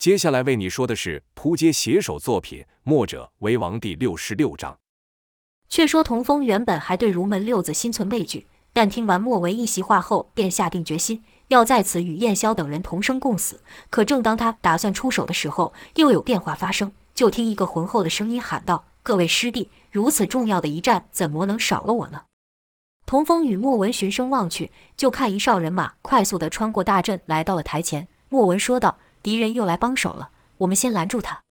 接下来为你说的是扑街写手作品《墨者为王》第六十六章。却说童风原本还对儒门六子心存畏惧，但听完莫文一席话后，便下定决心要在此与燕霄等人同生共死。可正当他打算出手的时候，又有变化发生。就听一个浑厚的声音喊道：“各位师弟，如此重要的一战，怎么能少了我呢？”童风与莫文循声望去，就看一哨人马快速地穿过大阵，来到了台前。莫文说道。敌人又来帮手了，我们先拦住他。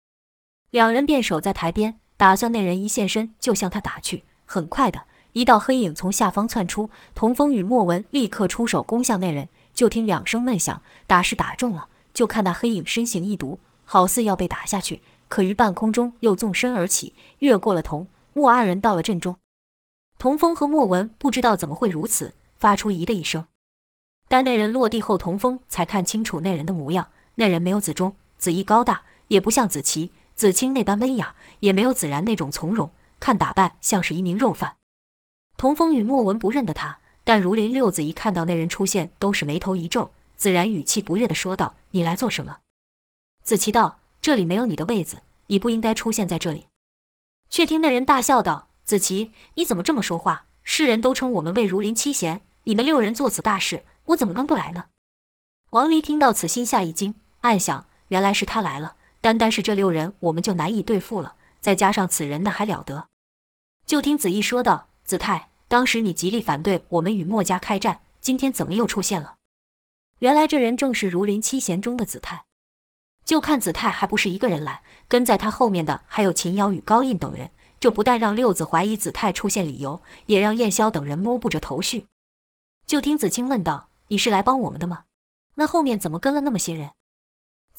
两人便守在台边，打算那人一现身就向他打去。很快的一道黑影从下方窜出，童风与莫文立刻出手攻向那人。就听两声闷响，打是打中了。就看那黑影身形一独，好似要被打下去，可于半空中又纵身而起，越过了童莫二人到了阵中。童风和莫文不知道怎么会如此，发出咦的一声。待那人落地后，童风才看清楚那人的模样。那人没有子忠、子义高大，也不像子琪、子清那般温雅，也没有子然那种从容。看打扮，像是一名肉贩。童风与莫文不认得他，但如林六子一看到那人出现，都是眉头一皱。子然语气不悦地说道：“你来做什么？”子琪道：“这里没有你的位子，你不应该出现在这里。”却听那人大笑道：“子琪，你怎么这么说话？世人都称我们为如林七贤，你们六人做此大事，我怎么能不来呢？”王离听到此，心下一惊。暗想，原来是他来了。单单是这六人，我们就难以对付了。再加上此人，那还了得？就听子义说道：“子泰，当时你极力反对我们与墨家开战，今天怎么又出现了？”原来这人正是儒林七贤中的子泰。就看子泰还不是一个人来，跟在他后面的还有秦瑶与高印等人。这不但让六子怀疑子泰出现理由，也让燕霄等人摸不着头绪。就听子清问道：“你是来帮我们的吗？那后面怎么跟了那么些人？”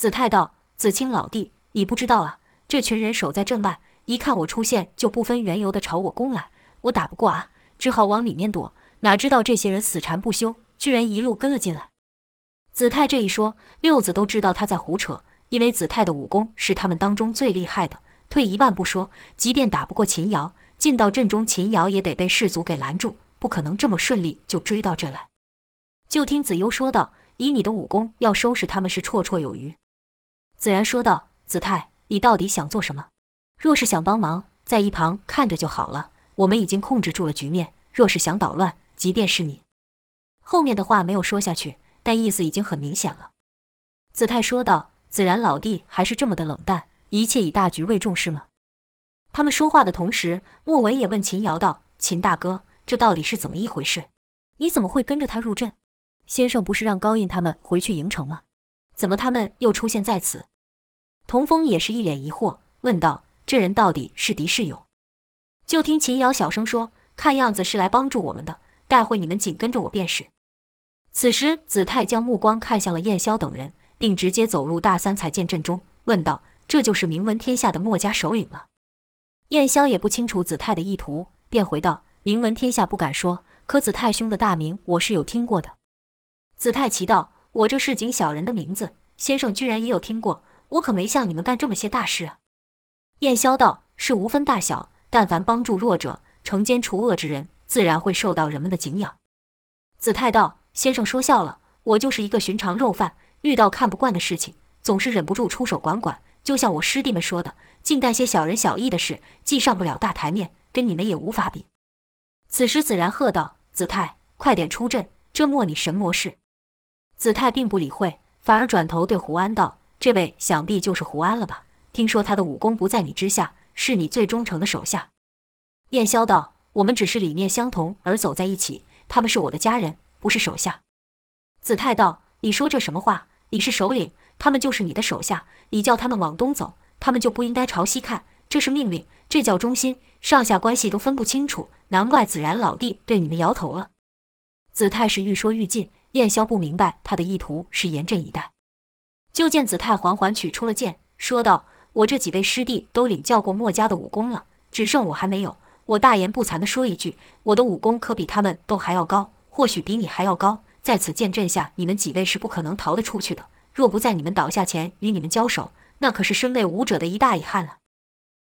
子泰道：“子清老弟，你不知道啊，这群人守在阵外，一看我出现，就不分缘由的朝我攻来，我打不过啊，只好往里面躲。哪知道这些人死缠不休，居然一路跟了进来。”子泰这一说，六子都知道他在胡扯，因为子泰的武功是他们当中最厉害的。退一万步说，即便打不过秦瑶，进到阵中，秦瑶也得被士卒给拦住，不可能这么顺利就追到这来。就听子悠说道：“以你的武功，要收拾他们是绰绰有余。”子然说道：“子泰，你到底想做什么？若是想帮忙，在一旁看着就好了。我们已经控制住了局面。若是想捣乱，即便是你……”后面的话没有说下去，但意思已经很明显了。子泰说道：“子然老弟还是这么的冷淡，一切以大局为重是吗？”他们说话的同时，莫文也问秦瑶道：“秦大哥，这到底是怎么一回事？你怎么会跟着他入阵？先生不是让高印他们回去营城吗？怎么他们又出现在此？”童风也是一脸疑惑，问道：“这人到底是敌是友？”就听秦瑶小声说：“看样子是来帮助我们的，待会你们紧跟着我便是。”此时，子泰将目光看向了燕霄等人，并直接走入大三彩剑阵中，问道：“这就是名闻天下的墨家首领了？”燕霄也不清楚子泰的意图，便回道：“名闻天下不敢说，可子泰兄的大名我是有听过的。”子泰奇道：“我这市井小人的名字，先生居然也有听过？”我可没像你们干这么些大事啊！燕霄道：“是无分大小，但凡帮助弱者、惩奸除恶之人，自然会受到人们的敬仰。”子泰道：“先生说笑了，我就是一个寻常肉贩，遇到看不惯的事情，总是忍不住出手管管。就像我师弟们说的，净干些小人小义的事，既上不了大台面，跟你们也无法比。”此时子然喝道：“子泰，快点出阵！这莫你神魔事！”子泰并不理会，反而转头对胡安道。这位想必就是胡安了吧？听说他的武功不在你之下，是你最忠诚的手下。燕霄道：“我们只是理念相同而走在一起，他们是我的家人，不是手下。”子泰道：“你说这什么话？你是首领，他们就是你的手下。你叫他们往东走，他们就不应该朝西看，这是命令，这叫忠心。上下关系都分不清楚，难怪子然老弟对你们摇头了。”子泰是愈说愈近，燕霄不明白他的意图是严阵以待。就见子泰缓缓取出了剑，说道：“我这几位师弟都领教过墨家的武功了，只剩我还没有。我大言不惭地说一句，我的武功可比他们都还要高，或许比你还要高。在此剑阵下，你们几位是不可能逃得出去的。若不在你们倒下前与你们交手，那可是身为武者的一大遗憾了。”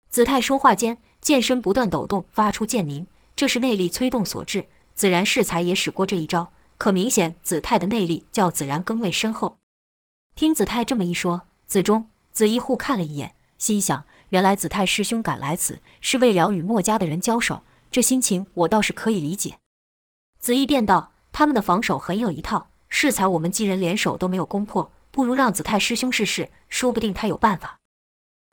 子泰说话间，剑身不断抖动，发出剑鸣，这是内力催动所致。子然适才也使过这一招，可明显子泰的内力较子然更为深厚。听子泰这么一说，子忠、子义互看了一眼，心想：原来子泰师兄赶来此是为了与墨家的人交手，这心情我倒是可以理解。子义便道：“他们的防守很有一套，适才我们几人联手都没有攻破，不如让子泰师兄试试，说不定他有办法。”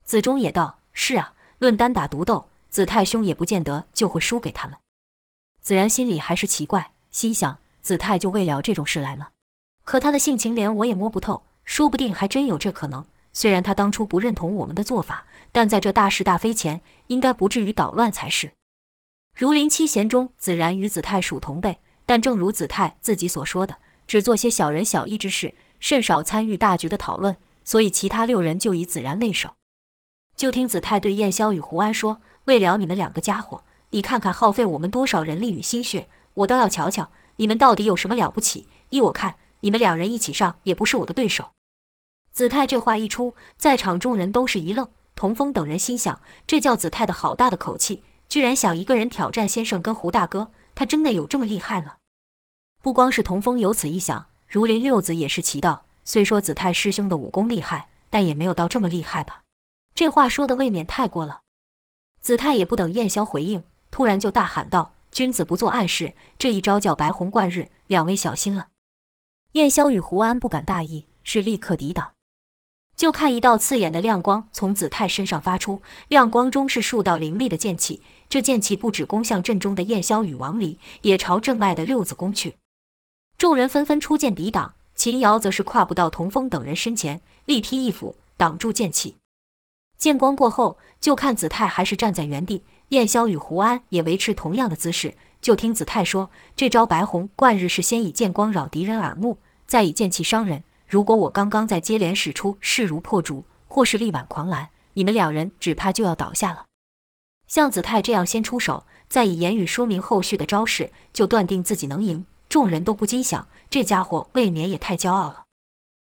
子忠也道：“是啊，论单打独斗，子泰兄也不见得就会输给他们。”子然心里还是奇怪，心想：子泰就为了这种事来了，可他的性情连我也摸不透。说不定还真有这可能。虽然他当初不认同我们的做法，但在这大是大非前，应该不至于捣乱才是。如临七贤中，子然与子泰属同辈，但正如子泰自己所说的，只做些小人小义之事，甚少参与大局的讨论，所以其他六人就以子然为首。就听子泰对燕霄与胡安说：“为了你们两个家伙，你看看耗费我们多少人力与心血，我倒要瞧瞧你们到底有什么了不起。依我看，你们两人一起上也不是我的对手。”子泰这话一出，在场众人都是一愣。童风等人心想：这叫子泰的好大的口气，居然想一个人挑战先生跟胡大哥，他真的有这么厉害了？不光是童风有此一想，如林六子也是奇道：虽说子泰师兄的武功厉害，但也没有到这么厉害吧？这话说的未免太过了。子泰也不等燕霄回应，突然就大喊道：“君子不做暗事，这一招叫白虹贯日，两位小心了。”燕霄与胡安不敢大意，是立刻抵挡。就看一道刺眼的亮光从子泰身上发出，亮光中是数道凌厉的剑气。这剑气不止攻向阵中的燕霄与王离，也朝阵外的六子攻去。众人纷纷出剑抵挡，秦瑶则是跨步到童风等人身前，力劈一斧挡住剑气。剑光过后，就看子泰还是站在原地，燕霄与胡安也维持同样的姿势。就听子泰说：“这招白虹贯日是先以剑光扰敌人耳目，再以剑气伤人。”如果我刚刚在接连使出势如破竹，或是力挽狂澜，你们两人只怕就要倒下了。像子泰这样先出手，再以言语说明后续的招式，就断定自己能赢，众人都不禁想：这家伙未免也太骄傲了。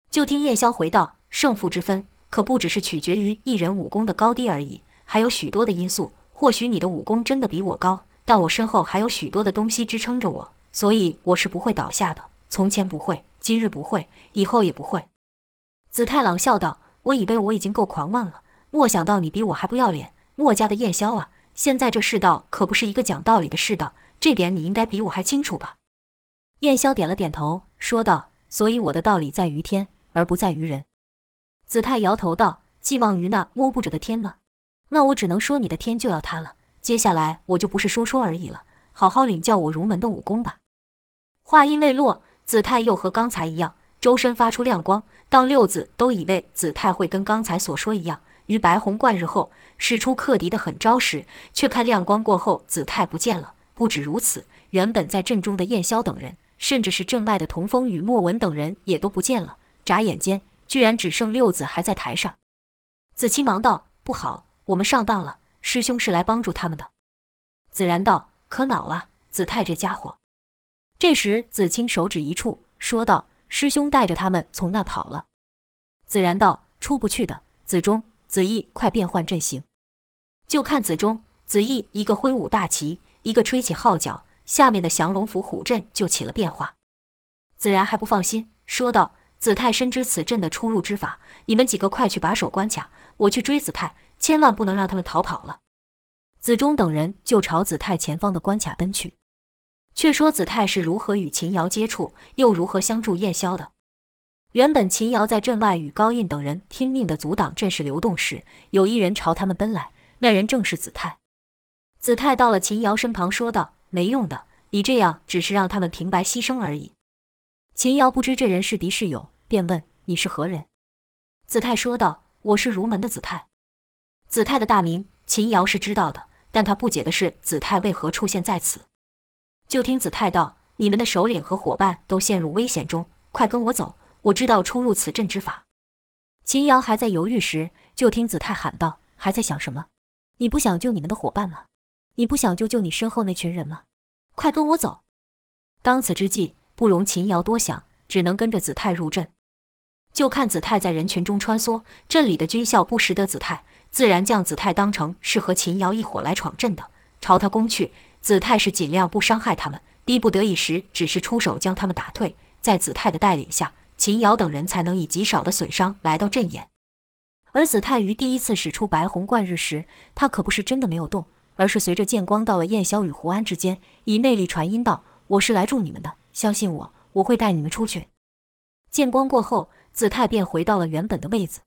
就听叶霄回道：“胜负之分，可不只是取决于一人武功的高低而已，还有许多的因素。或许你的武功真的比我高，但我身后还有许多的东西支撑着我，所以我是不会倒下的。从前不会。”今日不会，以后也不会。子泰冷笑道：“我以为我已经够狂妄了，没想到你比我还不要脸。墨家的燕霄啊，现在这世道可不是一个讲道理的世道，这点你应该比我还清楚吧？”燕霄点了点头，说道：“所以我的道理在于天，而不在于人。”子泰摇头道：“寄望于那摸不着的天吗？那我只能说你的天就要塌了。接下来我就不是说说而已了，好好领教我儒门的武功吧。”话音未落。子泰又和刚才一样，周身发出亮光。当六子都以为子泰会跟刚才所说一样，于白虹贯日后使出克敌的狠招时，却看亮光过后，子泰不见了。不止如此，原本在阵中的燕霄等人，甚至是阵外的童风与莫文等人也都不见了。眨眼间，居然只剩六子还在台上。子期忙道：“不好，我们上当了。师兄是来帮助他们的。”子然道：“可恼了，子泰这家伙。”这时，子清手指一触，说道：“师兄带着他们从那跑了。”子然道：“出不去的。”子忠、子义，快变换阵型。就看子忠、子义一个挥舞大旗，一个吹起号角，下面的降龙伏虎阵就起了变化。子然还不放心，说道：“子泰深知此阵的出入之法，你们几个快去把守关卡，我去追子泰，千万不能让他们逃跑了。”子忠等人就朝子泰前方的关卡奔去。却说子泰是如何与秦瑶接触，又如何相助燕霄的？原本秦瑶在阵外与高印等人拼命地阻挡阵势流动时，有一人朝他们奔来，那人正是子泰。子泰到了秦瑶身旁，说道：“没用的，你这样只是让他们平白牺牲而已。”秦瑶不知这人是敌是友，便问：“你是何人？”子泰说道：“我是儒门的子泰。”子泰的大名，秦瑶是知道的，但他不解的是子泰为何出现在此。就听子泰道：“你们的首领和伙伴都陷入危险中，快跟我走！我知道出入此阵之法。”秦瑶还在犹豫时，就听子泰喊道：“还在想什么？你不想救你们的伙伴吗？你不想救救你身后那群人吗？快跟我走！”当此之际，不容秦瑶多想，只能跟着子泰入阵。就看子泰在人群中穿梭，阵里的军校不识得子泰，自然将子泰当成是和秦瑶一伙来闯阵的，朝他攻去。子泰是尽量不伤害他们，逼不得已时只是出手将他们打退。在子泰的带领下，秦瑶等人才能以极少的损伤来到阵眼。而子泰于第一次使出白虹贯日时，他可不是真的没有动，而是随着剑光到了燕霄与胡安之间，以内力传音道：“我是来助你们的，相信我，我会带你们出去。”剑光过后，子泰便回到了原本的位子。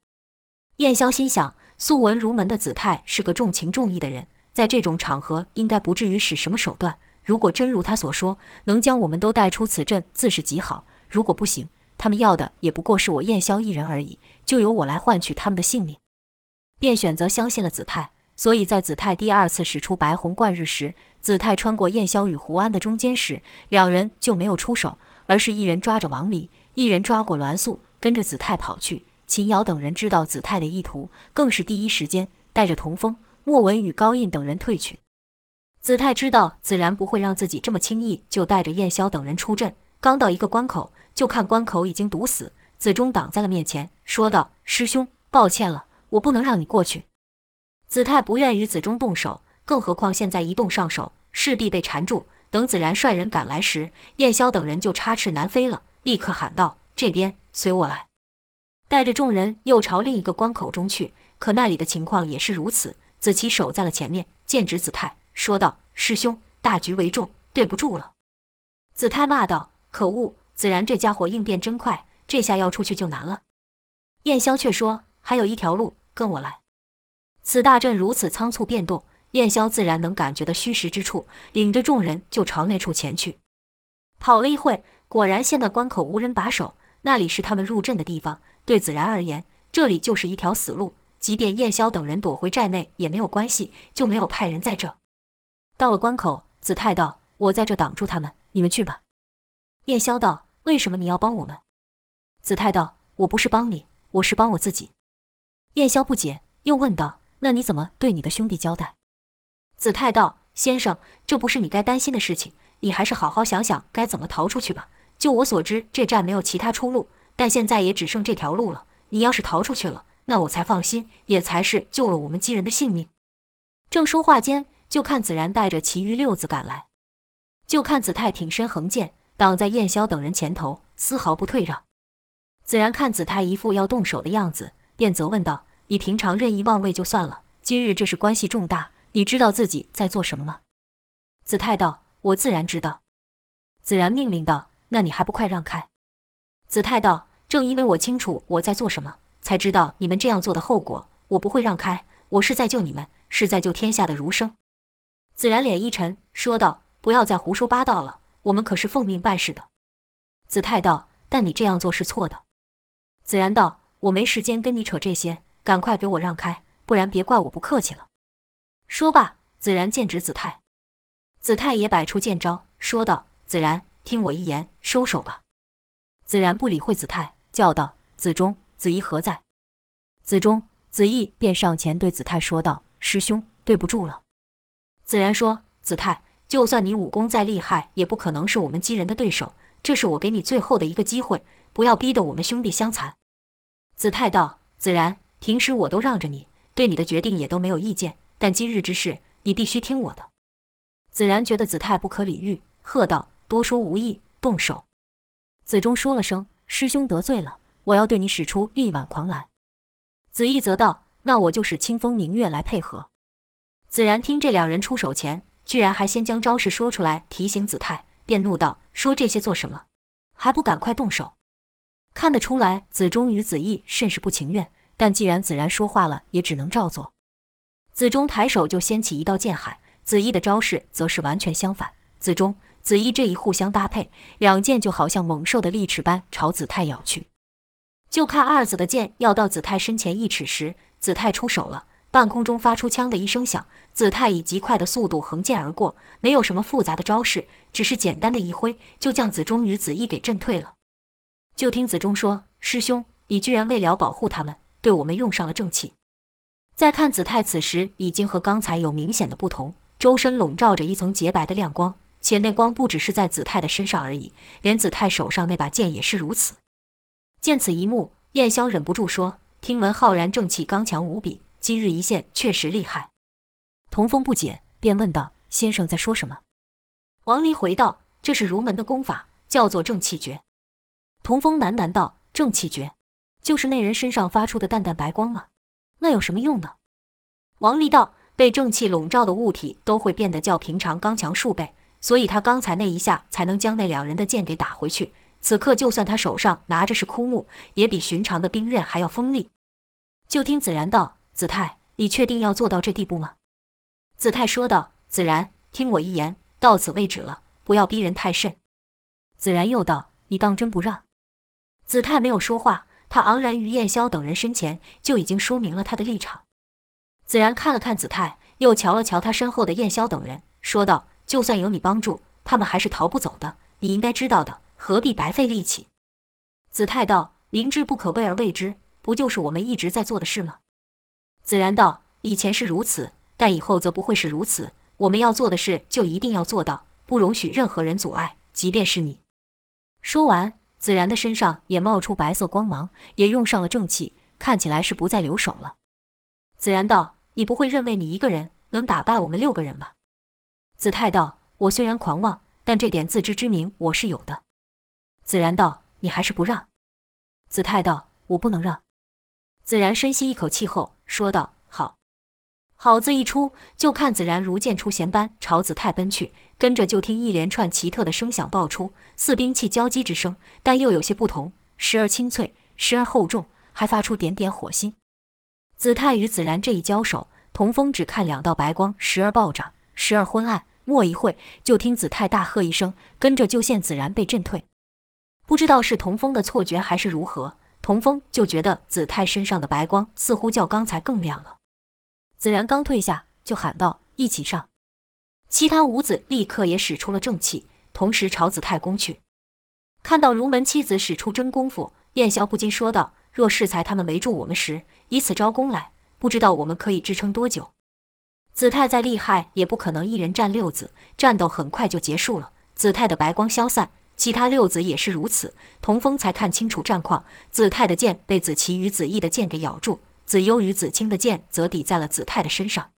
燕霄心想：素闻儒门的子泰是个重情重义的人，在这种场合应该不至于使什么手段。如果真如他所说，能将我们都带出此阵，自是极好；如果不行，他们要的也不过是我燕霄一人而已，就由我来换取他们的性命。便选择相信了子泰。所以在子泰第二次使出白虹贯日时，子泰穿过燕霄与胡安的中间时，两人就没有出手，而是一人抓着王离，一人抓过栾素，跟着子泰跑去。秦瑶等人知道子泰的意图，更是第一时间带着童风、莫文与高印等人退去。子泰知道子然不会让自己这么轻易就带着燕霄等人出阵，刚到一个关口，就看关口已经堵死，子忠挡在了面前，说道：“师兄，抱歉了，我不能让你过去。”子泰不愿与子忠动手，更何况现在一动上手，势必被缠住。等子然率人赶来时，燕霄等人就插翅难飞了，立刻喊道：“这边，随我来！”带着众人又朝另一个关口中去，可那里的情况也是如此。子期守在了前面，剑指子泰，说道：“师兄，大局为重，对不住了。”子泰骂道：“可恶！子然这家伙应变真快，这下要出去就难了。”燕霄却说：“还有一条路，跟我来。”此大阵如此仓促变动，燕霄自然能感觉到虚实之处，领着众人就朝那处前去。跑了一会，果然现在关口无人把守，那里是他们入阵的地方。对子然而言，这里就是一条死路。即便燕霄等人躲回寨内也没有关系，就没有派人在这。到了关口，子泰道：“我在这挡住他们，你们去吧。”燕霄道：“为什么你要帮我们？”子泰道：“我不是帮你，我是帮我自己。”燕霄不解，又问道：“那你怎么对你的兄弟交代？”子泰道：“先生，这不是你该担心的事情，你还是好好想想该怎么逃出去吧。就我所知，这寨没有其他出路。”但现在也只剩这条路了。你要是逃出去了，那我才放心，也才是救了我们几人的性命。正说话间，就看子然带着其余六子赶来，就看子泰挺身横剑挡在燕霄等人前头，丝毫不退让。子然看子泰一副要动手的样子，便责问道：“你平常任意妄为就算了，今日这是关系重大，你知道自己在做什么吗？”子泰道：“我自然知道。”子然命令道：“那你还不快让开！”子泰道：“正因为我清楚我在做什么，才知道你们这样做的后果。我不会让开，我是在救你们，是在救天下的儒生。”子然脸一沉，说道：“不要再胡说八道了，我们可是奉命办事的。”子泰道：“但你这样做是错的。”子然道：“我没时间跟你扯这些，赶快给我让开，不然别怪我不客气了。”说罢，子然剑指子泰，子泰也摆出剑招，说道：“子然，听我一言，收手吧。”子然不理会子泰，叫道：“子忠、子义何在？”子忠、子义便上前对子泰说道：“师兄，对不住了。”子然说：“子泰，就算你武功再厉害，也不可能是我们几人的对手。这是我给你最后的一个机会，不要逼得我们兄弟相残。”子泰道：“子然，平时我都让着你，对你的决定也都没有意见，但今日之事，你必须听我的。”子然觉得子泰不可理喻，喝道：“多说无益，动手！”子忠说了声：“师兄得罪了，我要对你使出力挽狂澜。”子义则道：“那我就使清风明月来配合。”子然听这两人出手前，居然还先将招式说出来提醒子泰，便怒道：“说这些做什么？还不赶快动手！”看得出来，子忠与子义甚是不情愿，但既然子然说话了，也只能照做。子忠抬手就掀起一道剑海，子义的招式则是完全相反。子忠。子义这一互相搭配，两剑就好像猛兽的利齿般朝子泰咬去。就看二子的剑要到子泰身前一尺时，子泰出手了，半空中发出“枪”的一声响，子泰以极快的速度横剑而过，没有什么复杂的招式，只是简单的一挥，就将子忠与子义给震退了。就听子忠说：“师兄，你居然为了保护他们，对我们用上了正气。”再看子泰，此时已经和刚才有明显的不同，周身笼罩着一层洁白的亮光。且那光不只是在子泰的身上而已，连子泰手上那把剑也是如此。见此一幕，燕霄忍不住说：“听闻浩然正气刚强无比，今日一现，确实厉害。”童风不解，便问道：“先生在说什么？”王离回道：“这是儒门的功法，叫做正气诀。”童风喃喃道：“正气诀，就是那人身上发出的淡淡白光吗？”那有什么用呢？王离道：“被正气笼罩的物体都会变得较平常刚强数倍，所以他刚才那一下才能将那两人的剑给打回去。此刻就算他手上拿着是枯木，也比寻常的兵刃还要锋利。”就听子然道：“子泰，你确定要做到这地步吗？”子泰说道：“子然，听我一言，到此为止了，不要逼人太甚。”子然又道：“你当真不让？”子泰没有说话，他昂然于燕霄等人身前，就已经说明了他的立场。子然看了看子泰，又瞧了瞧他身后的燕霄等人，说道：“就算有你帮助，他们还是逃不走的。你应该知道的，何必白费力气？”子泰道：“明知不可为而为之，不就是我们一直在做的事吗？”子然道：“以前是如此，但以后则不会是如此。我们要做的事，就一定要做到，不容许任何人阻碍，即便是你。”说完，子然的身上也冒出白色光芒，也用上了正气，看起来是不再留手了。子然道：“你不会认为你一个人能打败我们六个人吧？”子泰道：“我虽然狂妄，但这点自知之明我是有的。”子然道：“你还是不让？”子泰道：“我不能让。”子然深吸一口气后说道：“好。”好字一出，就看子然如箭出弦般朝子泰奔去，跟着就听一连串奇特的声响爆出，似兵器交击之声，但又有些不同，时而清脆，时而厚重，还发出点点火星。子泰与子然这一交手，童风只看两道白光，时而暴涨，时而昏暗。莫一会，就听子泰大喝一声，跟着就见子然被震退。不知道是童风的错觉还是如何，童风就觉得子泰身上的白光似乎较刚才更亮了。子然刚退下，就喊道：“一起上！”其他五子立刻也使出了正气，同时朝子泰攻去。看到如门七子使出真功夫，燕霄不禁说道。若适才他们围住我们时，以此招攻来，不知道我们可以支撑多久。子泰再厉害，也不可能一人战六子，战斗很快就结束了。子泰的白光消散，其他六子也是如此。童风才看清楚战况，子泰的剑被子期与子义的剑给咬住，子悠与子清的剑则抵在了子泰的身上。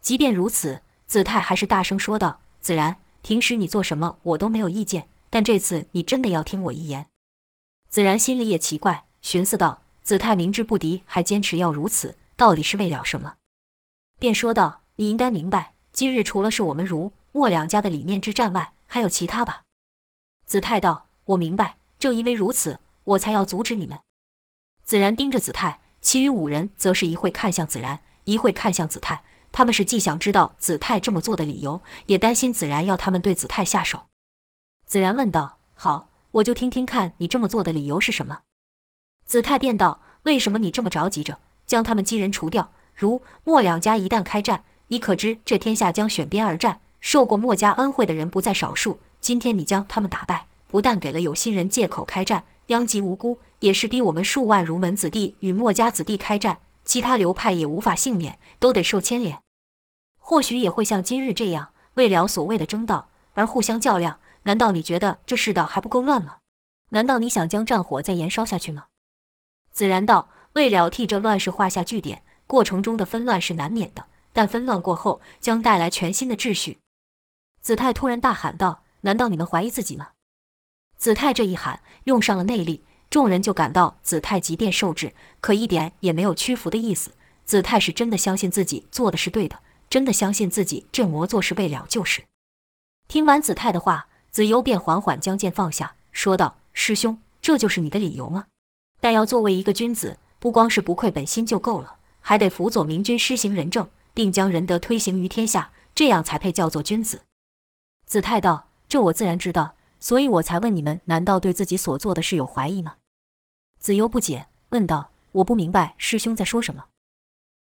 即便如此，子泰还是大声说道：“子然，平时你做什么我都没有意见，但这次你真的要听我一言。”子然心里也奇怪。寻思道：“子泰明知不敌，还坚持要如此，到底是为了什么？”便说道：“你应该明白，今日除了是我们儒墨两家的理念之战外，还有其他吧？”子泰道：“我明白，正因为如此，我才要阻止你们。”子然盯着子泰，其余五人则是一会看向子然，一会看向子泰。他们是既想知道子泰这么做的理由，也担心子然要他们对子泰下手。子然问道：“好，我就听听看你这么做的理由是什么？”子泰便道：“为什么你这么着急着将他们几人除掉？如墨两家一旦开战，你可知这天下将选边而战？受过墨家恩惠的人不在少数。今天你将他们打败，不但给了有心人借口开战，殃及无辜，也是逼我们数万儒门子弟与墨家子弟开战，其他流派也无法幸免，都得受牵连。或许也会像今日这样，为了所谓的争道而互相较量。难道你觉得这世道还不够乱吗？难道你想将战火再延烧下去吗？”子然道：“为了替这乱世画下句点，过程中的纷乱是难免的，但纷乱过后将带来全新的秩序。”子泰突然大喊道：“难道你们怀疑自己吗？”子泰这一喊，用上了内力，众人就感到子泰即便受制，可一点也没有屈服的意思。子泰是真的相信自己做的是对的，真的相信自己这魔做是为了救世。听完子泰的话，子悠便缓缓将剑放下，说道：“师兄，这就是你的理由吗？”但要作为一个君子，不光是不愧本心就够了，还得辅佐明君施行仁政，并将仁德推行于天下，这样才配叫做君子。子泰道：“这我自然知道，所以我才问你们，难道对自己所做的事有怀疑吗？”子悠不解，问道：“我不明白师兄在说什么。”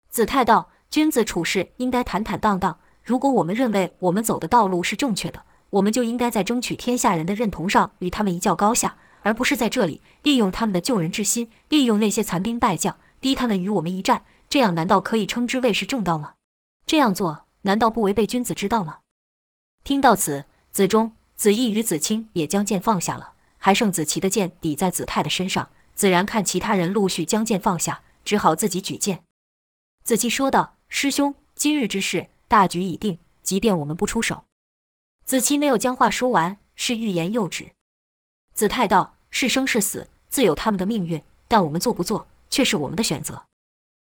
子泰道：“君子处事应该坦坦荡荡。如果我们认为我们走的道路是正确的，我们就应该在争取天下人的认同上与他们一较高下。”而不是在这里利用他们的救人之心，利用那些残兵败将，逼他们与我们一战，这样难道可以称之为是正道吗？这样做难道不违背君子之道吗？听到此，子忠、子义与子清也将剑放下了，还剩子琪的剑抵在子泰的身上。子然看其他人陆续将剑放下，只好自己举剑。子期说道：“师兄，今日之事大局已定，即便我们不出手。”子期没有将话说完，是欲言又止。子泰道：“是生是死，自有他们的命运，但我们做不做，却是我们的选择。”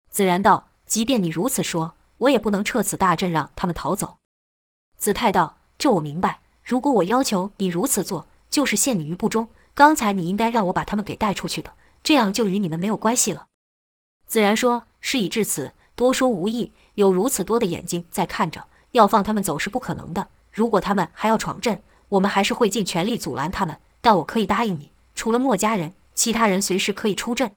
子然道：“即便你如此说，我也不能撤此大阵，让他们逃走。”子泰道：“这我明白。如果我要求你如此做，就是陷你于不忠。刚才你应该让我把他们给带出去的，这样就与你们没有关系了。”子然说：“事已至此，多说无益。有如此多的眼睛在看着，要放他们走是不可能的。如果他们还要闯阵，我们还是会尽全力阻拦他们。但我可以答应你，除了墨家人，其他人随时可以出阵。”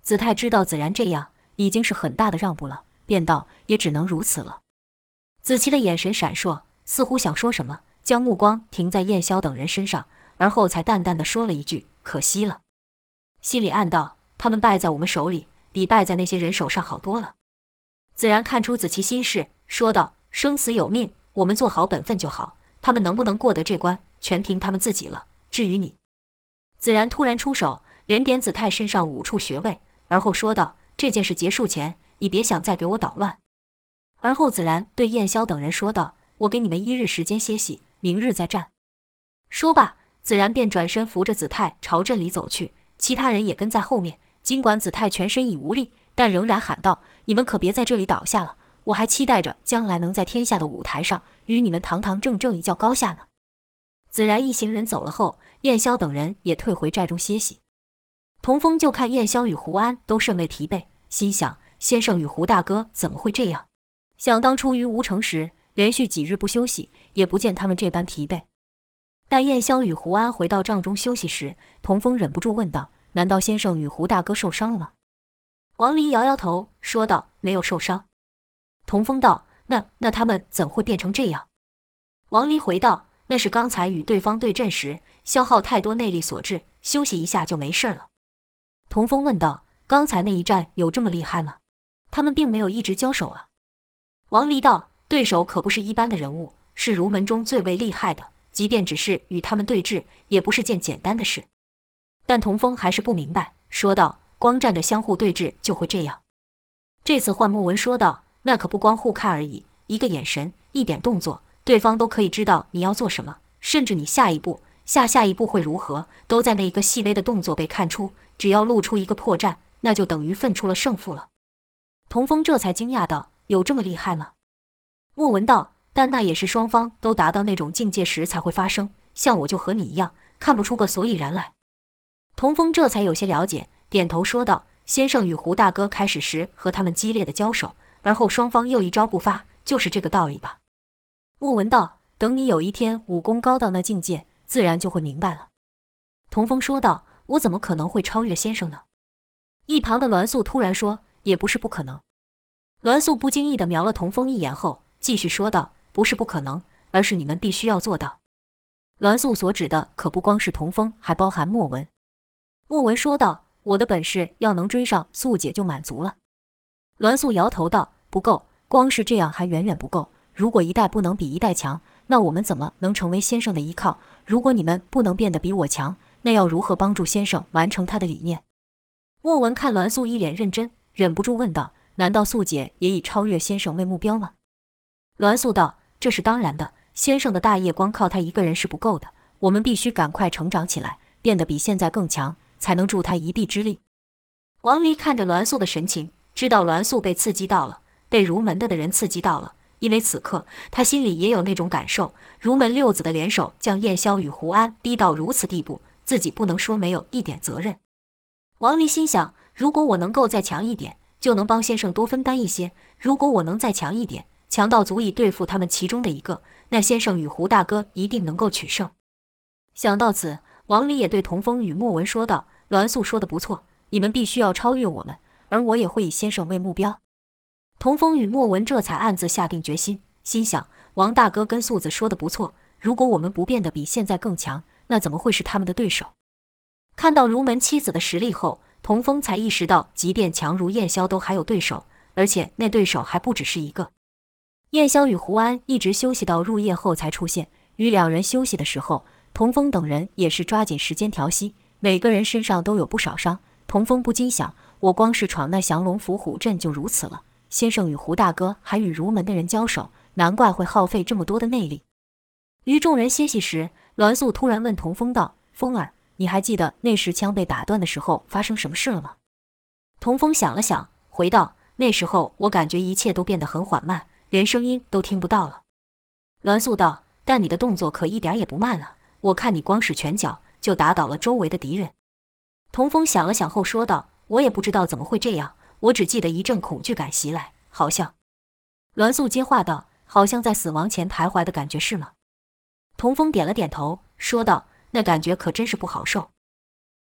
子泰知道子然这样已经是很大的让步了，便道：“也只能如此了。”子期的眼神闪烁，似乎想说什么，将目光停在燕霄等人身上，而后才淡淡的说了一句：“可惜了。”心里暗道：“他们败在我们手里，比败在那些人手上好多了。”子然看出子期心事，说道：“生死有命，我们做好本分就好。他们能不能过得这关，全凭他们自己了。至于你……”子然突然出手，连点子泰身上五处穴位。而后说道：“这件事结束前，你别想再给我捣乱。”而后子然对燕霄等人说道：“我给你们一日时间歇息，明日再战。”说罢，子然便转身扶着子泰朝阵里走去，其他人也跟在后面。尽管子泰全身已无力，但仍然喊道：“你们可别在这里倒下了！我还期待着将来能在天下的舞台上与你们堂堂正正一较高下呢。”子然一行人走了后，燕霄等人也退回寨中歇息。童风就看燕霄与胡安都甚为疲惫，心想：先生与胡大哥怎么会这样？想当初于吴城时，连续几日不休息，也不见他们这般疲惫。待燕霄与胡安回到帐中休息时，童风忍不住问道：“难道先生与胡大哥受伤了吗？”王离摇摇头，说道：“没有受伤。”童风道：“那那他们怎会变成这样？”王离回道：“那是刚才与对方对阵时消耗太多内力所致，休息一下就没事了。”童风问道：“刚才那一战有这么厉害吗？他们并没有一直交手啊。”王离道：“对手可不是一般的人物，是儒门中最为厉害的。即便只是与他们对峙，也不是件简单的事。”但童风还是不明白，说道：“光站着相互对峙就会这样？”这次换莫文说道：“那可不光互看而已，一个眼神，一点动作，对方都可以知道你要做什么，甚至你下一步、下下一步会如何，都在那一个细微的动作被看出。”只要露出一个破绽，那就等于分出了胜负了。童风这才惊讶道：“有这么厉害吗？”莫文道：“但那也是双方都达到那种境界时才会发生。像我就和你一样，看不出个所以然来。”童风这才有些了解，点头说道：“先生与胡大哥开始时和他们激烈的交手，而后双方又一招不发，就是这个道理吧？”莫文道：“等你有一天武功高到那境界，自然就会明白了。”童风说道。我怎么可能会超越先生呢？一旁的栾素突然说：“也不是不可能。”栾素不经意地瞄了童风一眼后，继续说道：“不是不可能，而是你们必须要做到。”栾素所指的可不光是童风，还包含莫文。莫文说道：“我的本事要能追上素姐就满足了。”栾素摇头道：“不够，光是这样还远远不够。如果一代不能比一代强，那我们怎么能成为先生的依靠？如果你们不能变得比我强，”那要如何帮助先生完成他的理念？莫文看栾素一脸认真，忍不住问道：“难道素姐也以超越先生为目标吗？”栾素道：“这是当然的，先生的大业光靠他一个人是不够的，我们必须赶快成长起来，变得比现在更强，才能助他一臂之力。”王离看着栾素的神情，知道栾素被刺激到了，被儒门的的人刺激到了，因为此刻他心里也有那种感受：儒门六子的联手将燕霄与胡安逼到如此地步。自己不能说没有一点责任。王离心想：如果我能够再强一点，就能帮先生多分担一些；如果我能再强一点，强到足以对付他们其中的一个，那先生与胡大哥一定能够取胜。想到此，王离也对童风与莫文说道：“栾素说的不错，你们必须要超越我们，而我也会以先生为目标。”童风与莫文这才暗自下定决心，心想：王大哥跟素子说的不错，如果我们不变得比现在更强，那怎么会是他们的对手？看到如门七子的实力后，童风才意识到，即便强如燕霄都还有对手，而且那对手还不只是一个。燕霄与胡安一直休息到入夜后才出现，与两人休息的时候，童风等人也是抓紧时间调息，每个人身上都有不少伤。童风不禁想：我光是闯那降龙伏虎阵就如此了，先生与胡大哥还与儒门的人交手，难怪会耗费这么多的内力。于众人歇息时，栾素突然问童风道：“风儿，你还记得那时枪被打断的时候发生什么事了吗？”童风想了想，回道：“那时候我感觉一切都变得很缓慢，连声音都听不到了。栾素道：“但你的动作可一点也不慢了，我看你光使拳脚就打倒了周围的敌人。”童风想了想后说道：“我也不知道怎么会这样，我只记得一阵恐惧感袭来，好像……”栾素接话道：“好像在死亡前徘徊的感觉是吗？”童风点了点头，说道：“那感觉可真是不好受。”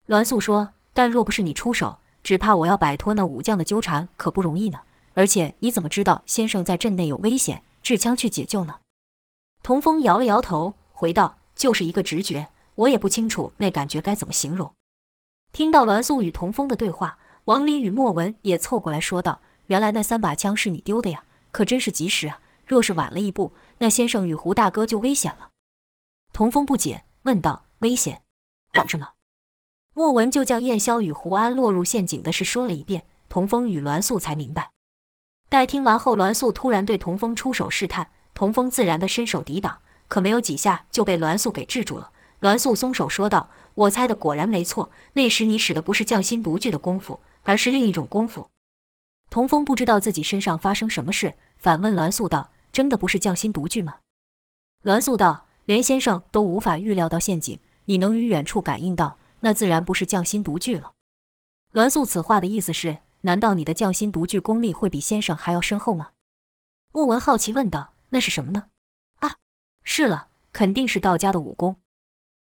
栾素说：“但若不是你出手，只怕我要摆脱那武将的纠缠可不容易呢。而且你怎么知道先生在镇内有危险，制枪去解救呢？”童风摇了摇头，回道：“就是一个直觉，我也不清楚那感觉该怎么形容。”听到栾素与童风的对话，王林与莫文也凑过来说道：“原来那三把枪是你丢的呀，可真是及时啊！若是晚了一步，那先生与胡大哥就危险了。”童风不解，问道：“危险？怎么了？”莫文就将燕霄与胡安落入陷阱的事说了一遍，童风与栾素才明白。待听完后，栾素突然对童风出手试探，童风自然的伸手抵挡，可没有几下就被栾素给制住了。栾素松手说道：“我猜的果然没错，那时你使的不是匠心独具的功夫，而是另一种功夫。”童风不知道自己身上发生什么事，反问栾素道：“真的不是匠心独具吗？”栾素道：“连先生都无法预料到陷阱，你能于远处感应到。”那自然不是匠心独具了。栾素此话的意思是：难道你的匠心独具功力会比先生还要深厚吗？莫文好奇问道：“那是什么呢？”啊，是了，肯定是道家的武功。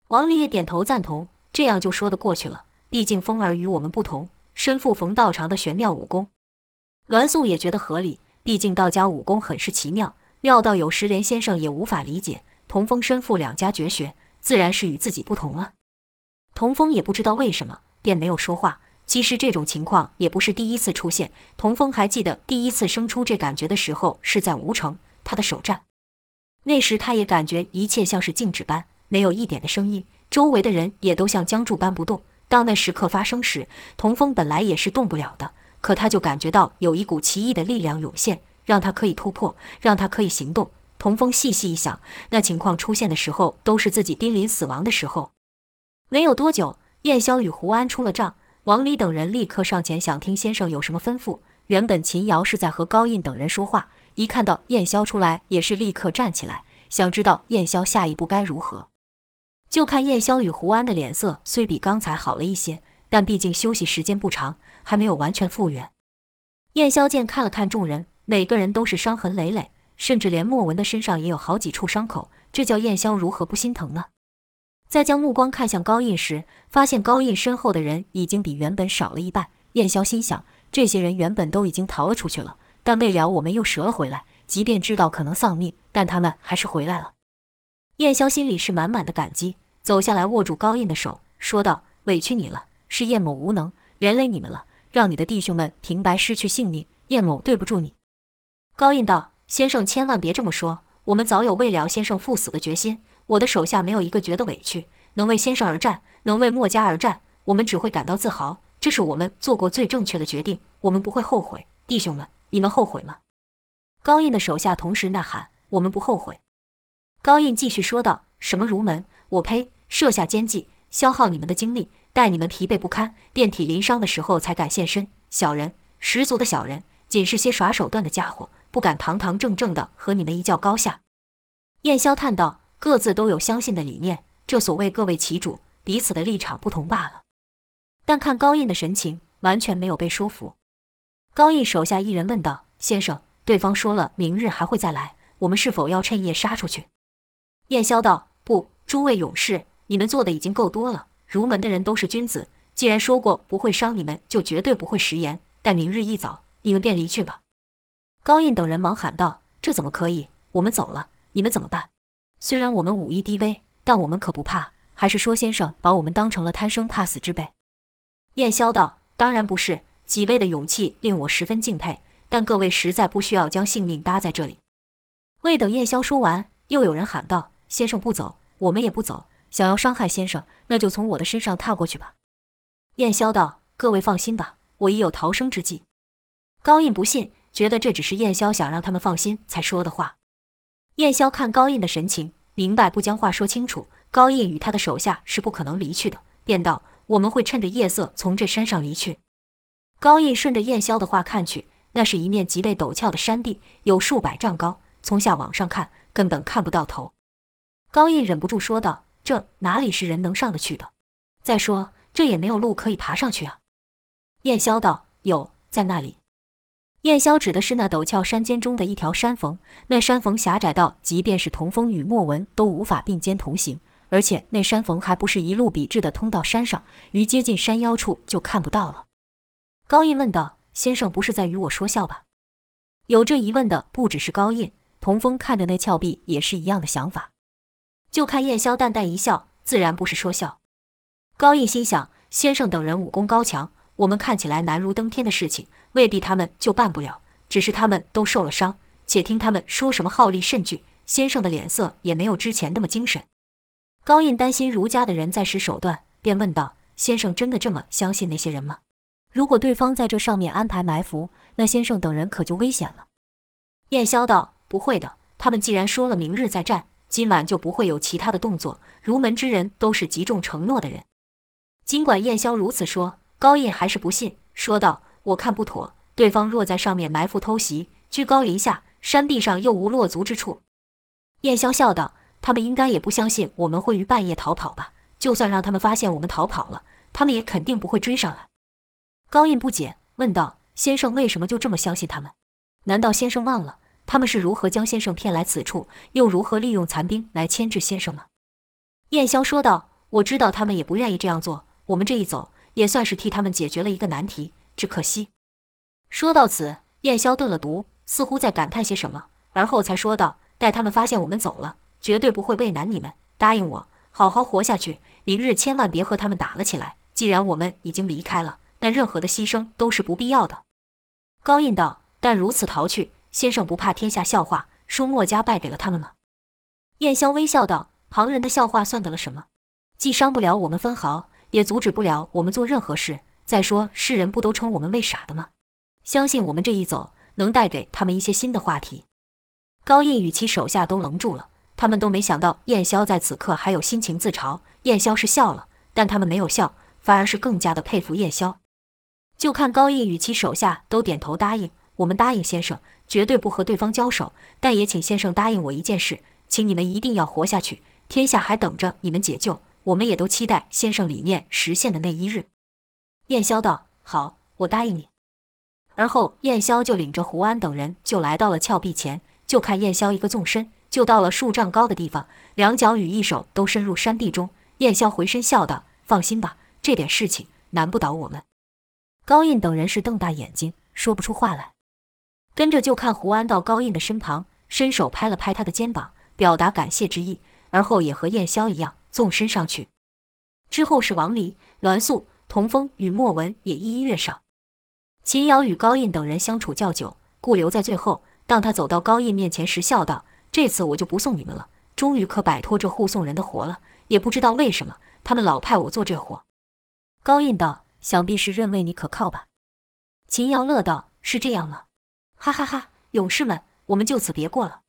王立也点头赞同，这样就说得过去了。毕竟风儿与我们不同，身负冯道长的玄妙武功。栾素也觉得合理，毕竟道家武功很是奇妙，妙到有时连先生也无法理解。童风身负两家绝学，自然是与自己不同了。童风也不知道为什么，便没有说话。其实这种情况也不是第一次出现。童风还记得第一次生出这感觉的时候，是在吴城他的首战。那时他也感觉一切像是静止般，没有一点的声音，周围的人也都像僵住般不动。当那时刻发生时，童风本来也是动不了的，可他就感觉到有一股奇异的力量涌现，让他可以突破，让他可以行动。童风细细一想，那情况出现的时候，都是自己濒临死亡的时候。没有多久，燕霄与胡安出了帐，王离等人立刻上前想听先生有什么吩咐。原本秦瑶是在和高印等人说话，一看到燕霄出来，也是立刻站起来，想知道燕霄下一步该如何。就看燕霄与胡安的脸色虽比刚才好了一些，但毕竟休息时间不长，还没有完全复原。燕霄见看了看众人，每个人都是伤痕累累，甚至连莫文的身上也有好几处伤口，这叫燕霄如何不心疼呢？在将目光看向高印时，发现高印身后的人已经比原本少了一半。燕霄心想，这些人原本都已经逃了出去了，但未了我们又折了回来。即便知道可能丧命，但他们还是回来了。燕霄心里是满满的感激，走下来握住高印的手，说道：“委屈你了，是燕某无能，连累你们了，让你的弟兄们平白失去性命。燕某对不住你。”高印道：“先生千万别这么说，我们早有为了先生赴死的决心。”我的手下没有一个觉得委屈，能为先生而战，能为墨家而战，我们只会感到自豪。这是我们做过最正确的决定，我们不会后悔。弟兄们，你们后悔吗？高印的手下同时呐喊：“我们不后悔。”高印继续说道：“什么儒门？我呸！设下奸计，消耗你们的精力，待你们疲惫不堪、遍体鳞伤的时候才敢现身。小人，十足的小人，仅是些耍手段的家伙，不敢堂堂正正的和你们一较高下。”燕霄叹道。各自都有相信的理念，这所谓各为其主，彼此的立场不同罢了。但看高印的神情，完全没有被说服。高印手下一人问道：“先生，对方说了明日还会再来，我们是否要趁夜杀出去？”燕霄道：“不，诸位勇士，你们做的已经够多了。儒门的人都是君子，既然说过不会伤你们，就绝对不会食言。但明日一早，你们便离去吧。”高印等人忙喊道：“这怎么可以？我们走了，你们怎么办？”虽然我们武艺低微，但我们可不怕。还是说先生把我们当成了贪生怕死之辈？燕霄道：“当然不是，几位的勇气令我十分敬佩。但各位实在不需要将性命搭在这里。”未等燕霄说完，又有人喊道：“先生不走，我们也不走。想要伤害先生，那就从我的身上踏过去吧。”燕霄道：“各位放心吧，我已有逃生之计。”高印不信，觉得这只是燕霄想让他们放心才说的话。燕霄看高印的神情，明白不将话说清楚，高印与他的手下是不可能离去的，便道：“我们会趁着夜色从这山上离去。”高印顺着燕霄的话看去，那是一面极为陡峭的山地，有数百丈高，从下往上看根本看不到头。高印忍不住说道：“这哪里是人能上得去的？再说这也没有路可以爬上去啊。”燕霄道：“有，在那里。”燕霄指的是那陡峭山间中的一条山缝，那山缝狭窄到即便是童风与莫文都无法并肩同行，而且那山缝还不是一路笔直的通到山上，于接近山腰处就看不到了。高印问道：“先生不是在与我说笑吧？”有这疑问的不只是高印，童风看着那峭壁也是一样的想法。就看燕霄淡淡一笑，自然不是说笑。高印心想：先生等人武功高强，我们看起来难如登天的事情，未必他们就办不了。只是他们都受了伤，且听他们说什么号令甚惧，先生的脸色也没有之前那么精神。高印担心儒家的人在使手段，便问道：“先生真的这么相信那些人吗？如果对方在这上面安排埋伏，那先生等人可就危险了。”燕霄道：“不会的，他们既然说了明日再战。”今晚就不会有其他的动作。儒门之人都是极重承诺的人。尽管燕霄如此说，高印还是不信，说道：“我看不妥。对方若在上面埋伏偷袭，居高临下，山壁上又无落足之处。”燕霄笑道：“他们应该也不相信我们会于半夜逃跑吧？就算让他们发现我们逃跑了，他们也肯定不会追上来。”高印不解，问道：“先生为什么就这么相信他们？难道先生忘了？”他们是如何将先生骗来此处，又如何利用残兵来牵制先生吗？燕霄说道：“我知道他们也不愿意这样做，我们这一走也算是替他们解决了一个难题。只可惜……”说到此，燕霄顿了毒，似乎在感叹些什么，而后才说道：“待他们发现我们走了，绝对不会为难你们。答应我，好好活下去，明日千万别和他们打了起来。既然我们已经离开了，那任何的牺牲都是不必要的。”高印道：“但如此逃去。”先生不怕天下笑话，说墨家败给了他们吗？燕霄微笑道：“旁人的笑话算得了什么？既伤不了我们分毫，也阻止不了我们做任何事。再说，世人不都称我们为傻的吗？相信我们这一走，能带给他们一些新的话题。”高印与其手下都愣住了，他们都没想到燕霄在此刻还有心情自嘲。燕霄是笑了，但他们没有笑，反而是更加的佩服燕霄。就看高印与其手下都点头答应：“我们答应先生。”绝对不和对方交手，但也请先生答应我一件事，请你们一定要活下去，天下还等着你们解救，我们也都期待先生理念实现的那一日。燕霄道：“好，我答应你。”而后燕霄就领着胡安等人就来到了峭壁前，就看燕霄一个纵身就到了数丈高的地方，两脚与一手都深入山地中。燕霄回身笑道：“放心吧，这点事情难不倒我们。”高印等人是瞪大眼睛，说不出话来。跟着就看胡安到高印的身旁，伸手拍了拍他的肩膀，表达感谢之意，而后也和燕霄一样纵身上去。之后是王离、栾素、童风与莫文也一一跃上。秦瑶与高印等人相处较久，故留在最后。当他走到高印面前时，笑道：“这次我就不送你们了，终于可摆脱这护送人的活了。也不知道为什么，他们老派我做这活。”高印道：“想必是认为你可靠吧？”秦瑶乐道：“是这样吗？”哈哈哈！勇士们，我们就此别过了。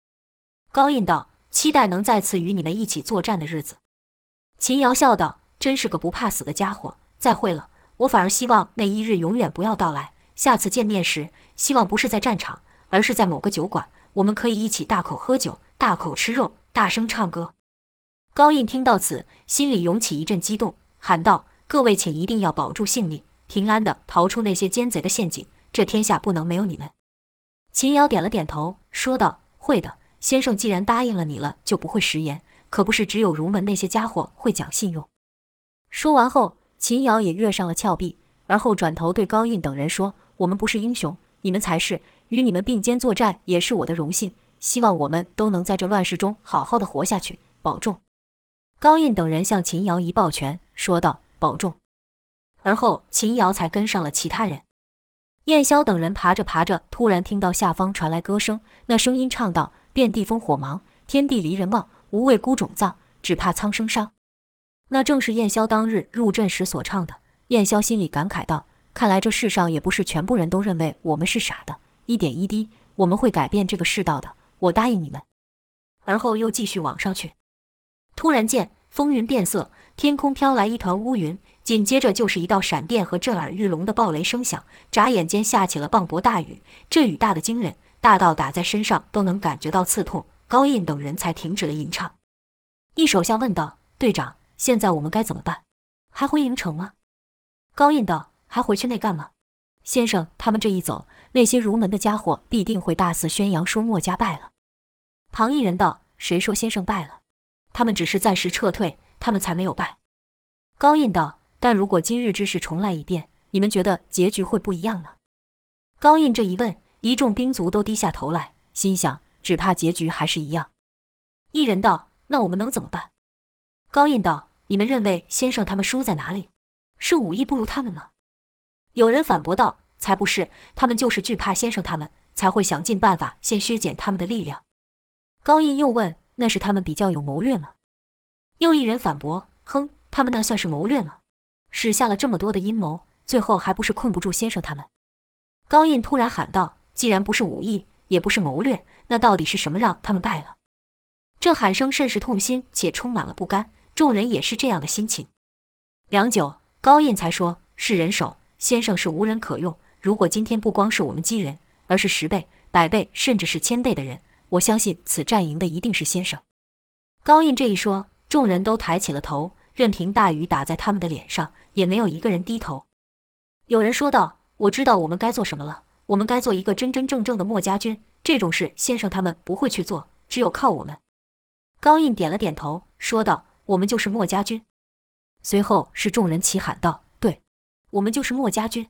高印道：“期待能再次与你们一起作战的日子。”秦瑶笑道：“真是个不怕死的家伙。再会了，我反而希望那一日永远不要到来。下次见面时，希望不是在战场，而是在某个酒馆，我们可以一起大口喝酒，大口吃肉，大声唱歌。”高印听到此，心里涌起一阵激动，喊道：“各位，请一定要保住性命，平安地逃出那些奸贼的陷阱。这天下不能没有你们。”秦瑶点了点头，说道：“会的，先生既然答应了你了，就不会食言。可不是只有儒门那些家伙会讲信用。”说完后，秦瑶也跃上了峭壁，而后转头对高印等人说：“我们不是英雄，你们才是。与你们并肩作战也是我的荣幸。希望我们都能在这乱世中好好的活下去，保重。”高印等人向秦瑶一抱拳，说道：“保重。”而后，秦瑶才跟上了其他人。燕霄等人爬着爬着，突然听到下方传来歌声。那声音唱道：“遍地烽火茫，天地离人望。无畏孤冢葬，只怕苍生伤。”那正是燕霄当日入阵时所唱的。燕霄心里感慨道：“看来这世上也不是全部人都认为我们是傻的。一点一滴，我们会改变这个世道的。我答应你们。”而后又继续往上去。突然间，风云变色，天空飘来一团乌云，紧接着就是一道闪电和震耳欲聋的暴雷声响，眨眼间下起了磅礴大雨。这雨大得惊人，大到打在身上都能感觉到刺痛。高印等人才停止了吟唱。一首相问道：“队长，现在我们该怎么办？还回营城吗？”高印道：“还回去那干吗？先生，他们这一走，那些儒门的家伙必定会大肆宣扬说墨家败了。”旁一人道：“谁说先生败了？他们只是暂时撤退，他们才没有败。”高印道。但如果今日之事重来一遍，你们觉得结局会不一样呢？高印这一问，一众兵卒都低下头来，心想只怕结局还是一样。一人道：“那我们能怎么办？”高印道：“你们认为先生他们输在哪里？是武艺不如他们吗？”有人反驳道：“才不是，他们就是惧怕先生他们，才会想尽办法先削减他们的力量。”高印又问：“那是他们比较有谋略吗？”又一人反驳：“哼，他们那算是谋略吗？”使下了这么多的阴谋，最后还不是困不住先生他们？高印突然喊道：“既然不是武艺，也不是谋略，那到底是什么让他们败了？”这喊声甚是痛心，且充满了不甘。众人也是这样的心情。良久，高印才说：“是人手，先生是无人可用。如果今天不光是我们几人，而是十倍、百倍，甚至是千倍的人，我相信此战赢的一定是先生。”高印这一说，众人都抬起了头。任凭大雨打在他们的脸上，也没有一个人低头。有人说道：“我知道我们该做什么了。我们该做一个真真正正的墨家军。这种事，先生他们不会去做，只有靠我们。”高印点了点头，说道：“我们就是墨家军。”随后是众人齐喊道：“对，我们就是墨家军。”